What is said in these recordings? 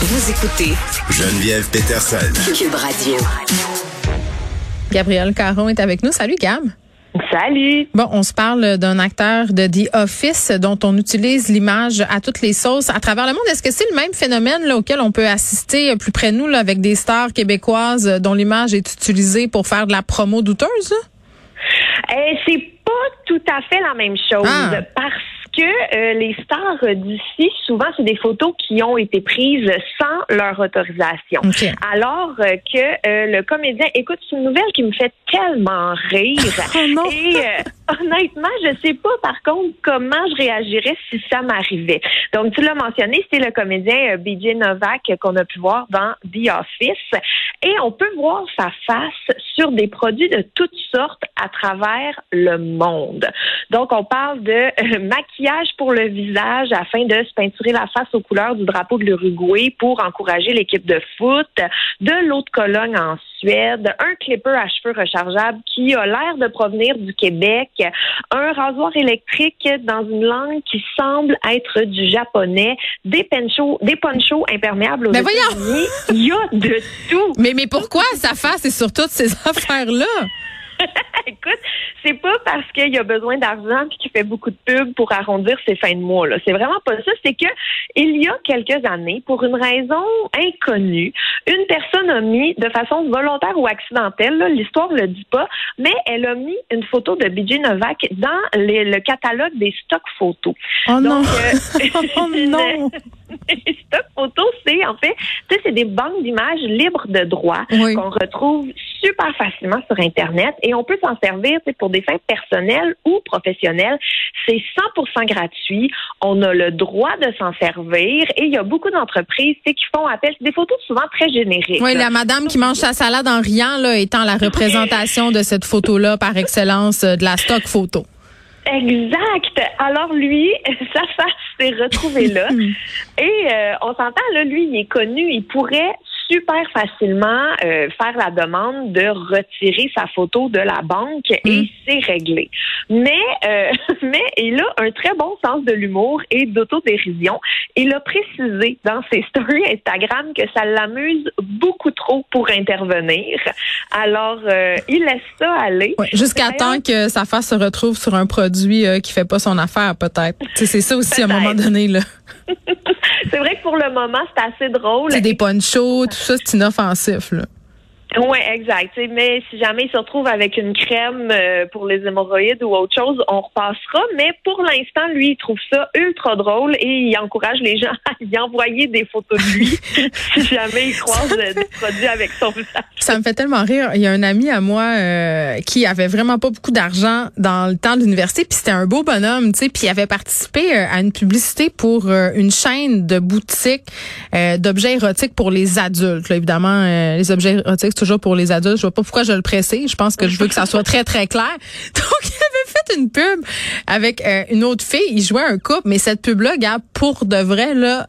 Vous écoutez Geneviève Peterson. Cube Radio. Gabriel Caron est avec nous. Salut Gab. Salut. Bon, on se parle d'un acteur de The Office dont on utilise l'image à toutes les sauces à travers le monde. Est-ce que c'est le même phénomène là, auquel on peut assister plus près de nous là, avec des stars québécoises dont l'image est utilisée pour faire de la promo douteuse? Eh, c'est pas tout à fait la même chose Ah. parce que euh, les stars d'ici, souvent, c'est des photos qui ont été prises sans leur autorisation. Alors euh, que euh, le comédien, écoute, c'est une nouvelle qui me fait tellement rire. Oh non. Et euh, honnêtement, je sais pas par contre comment je réagirais si ça m'arrivait. Donc tu l'as mentionné, c'est le comédien euh, BJ Novak qu'on a pu voir dans The Office et on peut voir sa face sur des produits de toutes sortes à travers le monde. Donc on parle de euh, maquillage pour le visage afin de se peinturer la face aux couleurs du drapeau de l'Uruguay pour encourager l'équipe de foot, de l'eau de Cologne en Suède, un clipper à cheveux rechargeable qui a l'air de provenir du Québec, un rasoir électrique dans une langue qui semble être du japonais, des ponchos, des ponchos imperméables aux Mais voyons! Il y a de tout. Mais, mais pourquoi sa face est sur toutes ces affaires-là? Écoute, c'est pas parce qu'il a besoin d'argent puis qu'il fait beaucoup de pubs pour arrondir ses fins de mois. Là. C'est vraiment pas ça. C'est que il y a quelques années, pour une raison inconnue, une personne a mis de façon volontaire ou accidentelle, là, l'histoire le dit pas, mais elle a mis une photo de BJ Novak dans les- le catalogue des stocks photos. Oh non! Donc, euh, oh non! les stocks photos, c'est en fait, tu sais, c'est des banques d'images libres de droit Oui. qu'on retrouve super facilement sur Internet et on peut s'en servir pour des fins personnelles ou professionnelles. C'est 100% gratuit. On a le droit de s'en servir et il y a beaucoup d'entreprises qui font appel. C'est des photos souvent très génériques. Oui, là. la madame qui mange sa salade en riant, là, étant la représentation de cette photo-là par excellence euh, de la stock photo. Exact. Alors lui, sa face s'est retrouvée là. Et euh, on s'entend, là, lui, il est connu, il pourrait super facilement euh, faire la demande de retirer sa photo de la banque et c'est réglé. Mais euh, mais il a un très bon sens de l'humour et d'autodérision. Il a précisé dans ses stories Instagram que ça l'amuse beaucoup trop pour intervenir. Alors euh, il laisse ça aller. Ouais, Jusqu'à temps que sa face se retrouve sur un produit qui fait pas son affaire, peut-être. C'est ça aussi à un moment donné. là. C'est vrai que pour le moment, c'est assez drôle. C'est des ponchos, tout ça, c'est inoffensif. Là. Oui, exact. Mais si jamais il se retrouve avec une crème euh, pour les hémorroïdes ou autre chose, on repassera. Mais pour l'instant, lui, il trouve ça ultra drôle et il encourage les gens à y envoyer des photos de lui si jamais il croise euh, des produits avec son visage. Ça me fait tellement rire. Il y a un ami à moi euh, qui avait vraiment pas beaucoup d'argent dans le temps de l'université, puis c'était un beau bonhomme, tu sais, puis il avait participé euh, à une publicité pour euh, une chaîne de boutiques euh, d'objets érotiques pour les adultes. Là, évidemment, euh, les objets érotiques toujours pour les adultes. Je vois pas pourquoi je le précise. Je pense que je veux que ça soit très très clair. Donc il avait fait une pub avec euh, une autre fille. Il jouait un couple, mais cette pub là, gars, pour de vrai là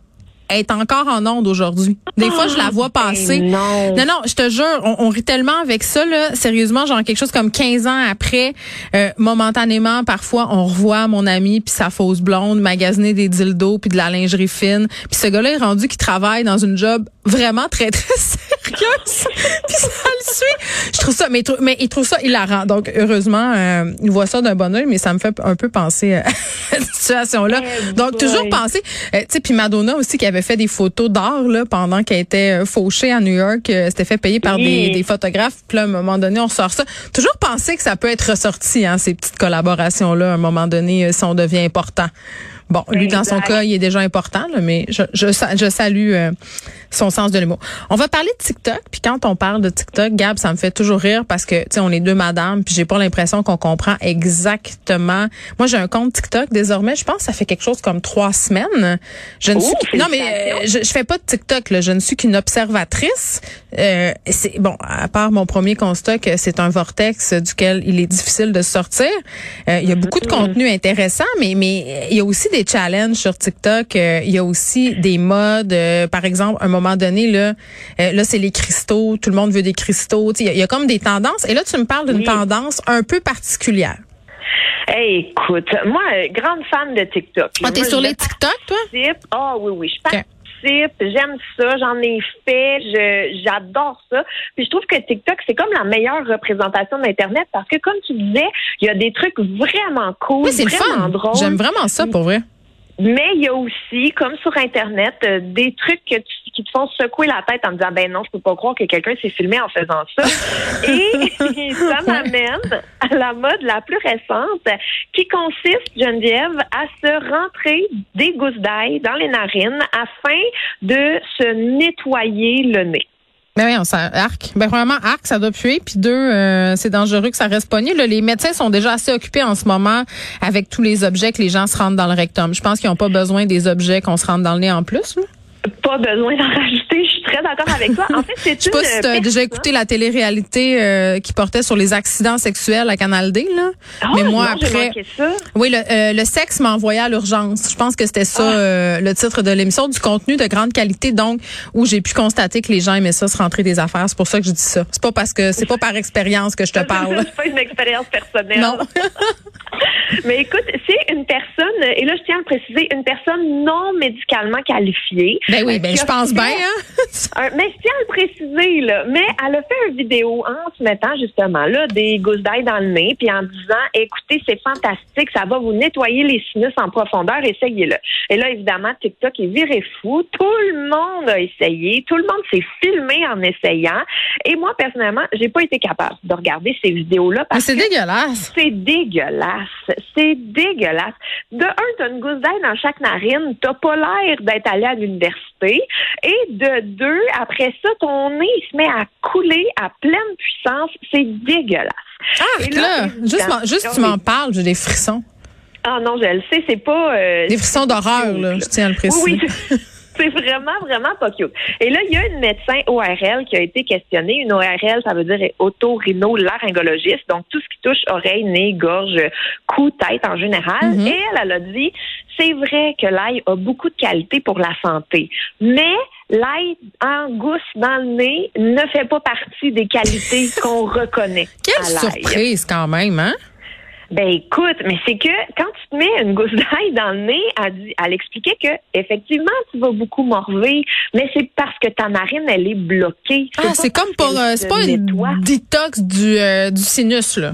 est encore en onde aujourd'hui. Des fois, je la vois passer. Ben non. Non, non, je te jure, on, on rit tellement avec ça, là. Sérieusement, genre quelque chose comme 15 ans après, euh, momentanément, parfois, on revoit mon ami puis sa fausse blonde magasiner des dildos puis de la lingerie fine. Puis ce gars-là est rendu qui travaille dans une job vraiment très, très sérieuse. puis ça le suit. Je trouve ça, mais, mais il trouve ça hilarant. Donc, heureusement, euh, il voit ça d'un bon oeil, mais ça me fait un peu penser à cette situation-là. Eh Donc, toujours penser, euh, tu sais, puis Madonna aussi qui avait fait des photos d'art là pendant qu'elle était euh, fauchée à New York, euh, c'était fait payer par des, Oui. des photographes. Puis là, à un moment donné, on sort ça. Toujours penser que ça peut être ressorti, hein, ces petites collaborations là, à un moment donné, euh, si on devient important. Bon, lui, dans son cas, il est déjà important, là, mais je, je, je salue euh, son sens de l'humour. On va parler de TikTok, puis quand on parle de TikTok, Gab, ça me fait toujours rire parce que, tu sais, on est deux madames, puis j'ai pas l'impression qu'on comprend exactement. Moi, j'ai un compte TikTok désormais, je pense que ça fait quelque chose comme trois semaines. Je ne Oh, suis non, mais euh, je, je fais pas de TikTok, là. je ne suis qu'une observatrice. Euh, c'est bon, à part mon premier constat que c'est un vortex duquel il est difficile de sortir. Euh, il y a beaucoup de contenu intéressant, mais mais il y a aussi des challenges sur TikTok. Euh, il y a aussi des modes. euh, par exemple, un moment donné là, euh, là c'est les cristaux. Tout le monde veut des cristaux. Il y, a- il y a comme des tendances. Et là, tu me parles d'une Oui. tendance un peu particulière. Hey, écoute, moi, euh, grande fan de TikTok. Ah, t'es sur les TikTok, toi? Ah oui, oui, je participe j'aime ça, j'en ai fait, je j'adore ça. Puis je trouve que TikTok, c'est comme la meilleure représentation d'Internet parce que, comme tu disais, il y a des trucs vraiment cool, Oui, vraiment fun. drôles. J'aime vraiment ça, pour vrai. Mais il y a aussi, comme sur Internet, euh, des trucs que tu- qui te font secouer la tête en disant ben non, je peux pas croire que quelqu'un s'est filmé en faisant ça. Et ça m'amène à la mode la plus récente qui consiste, Geneviève, à se rentrer des gousses d'ail dans les narines afin de se nettoyer le nez. Ben oui, on s'en arc. Ben premièrement, arc, ça doit puer. Puis deux, euh, c'est dangereux que ça reste pogné. Là, les médecins sont déjà assez occupés en ce moment avec tous les objets que les gens se rendent dans le rectum. Je pense qu'ils n'ont pas besoin des objets qu'on se rentre dans le nez en plus. là. Pas besoin d'en rajouter, je suis très d'accord avec toi. En fait, c'est Je sais pas si tu as déjà écouté la télé-réalité euh, qui portait sur les accidents sexuels à Canal D. Là. Ah, Mais moi, non, après, ça. Oui, le, euh, le sexe m'a envoyé à l'urgence. Je pense que c'était ça Ah. euh, le titre de l'émission, du contenu de grande qualité, donc où j'ai pu constater que les gens aimaient ça se rentrer des affaires. C'est pour ça que je dis ça. C'est pas parce que c'est pas par expérience que je te parle. C'est pas une expérience personnelle. Non. Mais écoute, c'est une personne, et là je tiens à le préciser, une personne non médicalement qualifiée. Ben oui, euh, ben je pense bien. Hein? un- mais je tiens à le préciser, là. Mais elle a fait une vidéo en se mettant justement là des gousses d'ail dans le nez, puis en disant écoutez, c'est fantastique, ça va vous nettoyer les sinus en profondeur, essayez-le. Et là, évidemment, TikTok est viré fou. Tout le monde a essayé, tout le monde s'est filmé en essayant. Et moi, personnellement, j'ai pas été capable de regarder ces vidéos-là Mais parce c'est que dégueulasse. c'est dégueulasse. C'est dégueulasse. De un, t'as une gousse d'ail dans chaque narine. T'as pas l'air d'être allé à l'université. Et de deux, après ça, ton nez il se met à couler à pleine puissance. C'est dégueulasse. Ah, là, là, juste, juste tu m'en parles, j'ai des frissons. Ah non, je le sais, c'est pas... euh, Des frissons d'horreur, là, je tiens à le préciser. Oui, oui. C'est vraiment, vraiment pas cute. Et là, il y a une médecin ORL qui a été questionnée. Une ORL, ça veut dire otorhinolaryngologiste, donc tout ce qui touche oreille, nez, gorge, cou, tête en général. Mhm. Et elle, elle a dit, c'est vrai que l'ail a beaucoup de qualité pour la santé, mais l'ail en gousse dans le nez ne fait pas partie des qualités qu'on reconnaît Quelle à l'ail. surprise quand même, hein? Ben écoute, mais c'est que quand tu te mets une gousse d'ail dans le nez, elle, expliquait que effectivement tu vas beaucoup morver, mais c'est parce que ta narine elle est bloquée. Ah, c'est comme pour euh, c'est pas une détox du euh, du sinus là.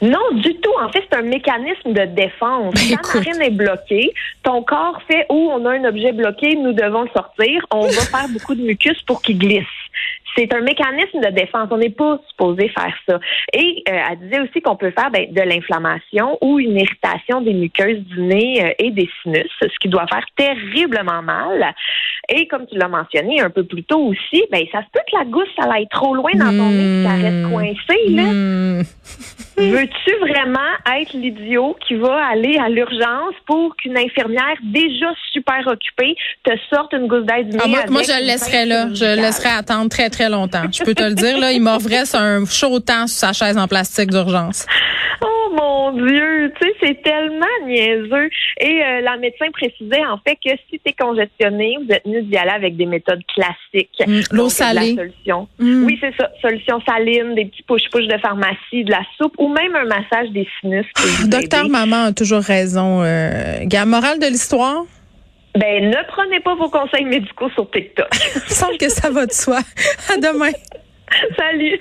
Non, du tout. En fait, c'est un mécanisme de défense. Ben, Ta écoute. narine est bloquée, ton corps fait où on a un objet bloqué, nous devons le sortir. On va faire beaucoup de mucus pour qu'il glisse. C'est un mécanisme de défense. On n'est pas supposé faire ça. Et euh, elle disait aussi qu'on peut faire ben, de l'inflammation ou une irritation des muqueuses du nez euh, et des sinus, ce qui doit faire terriblement mal. Et comme tu l'as mentionné un peu plus tôt aussi, ben ça se peut que la gousse ça aille trop loin dans ton nez, ça reste Hmm. coincé là. Hmm. Veux-tu vraiment être l'idiot qui va aller à l'urgence pour qu'une infirmière déjà super occupée te sorte une gousse nez Ah, moi, moi, je le laisserais pince là. Je le laisserais attendre très, très longtemps. Je peux te le dire, là. Il m'offrait un chaud temps sur sa chaise en plastique d'urgence. Mon Dieu, tu sais, c'est tellement niaiseux. Et euh, la médecin précisait en fait que si tu es congestionné, vous êtes mieux d'y aller avec des méthodes classiques. Mm, l'eau salée. La solution. Mm. Oui, c'est ça. Solution saline, des petits push-push de pharmacie, de la soupe ou même un massage des sinus. Docteur. Maman a toujours raison. Euh, morale de l'histoire, Ben, ne prenez pas vos conseils médicaux sur TikTok. il me semble que ça va de soi. À demain. Salut!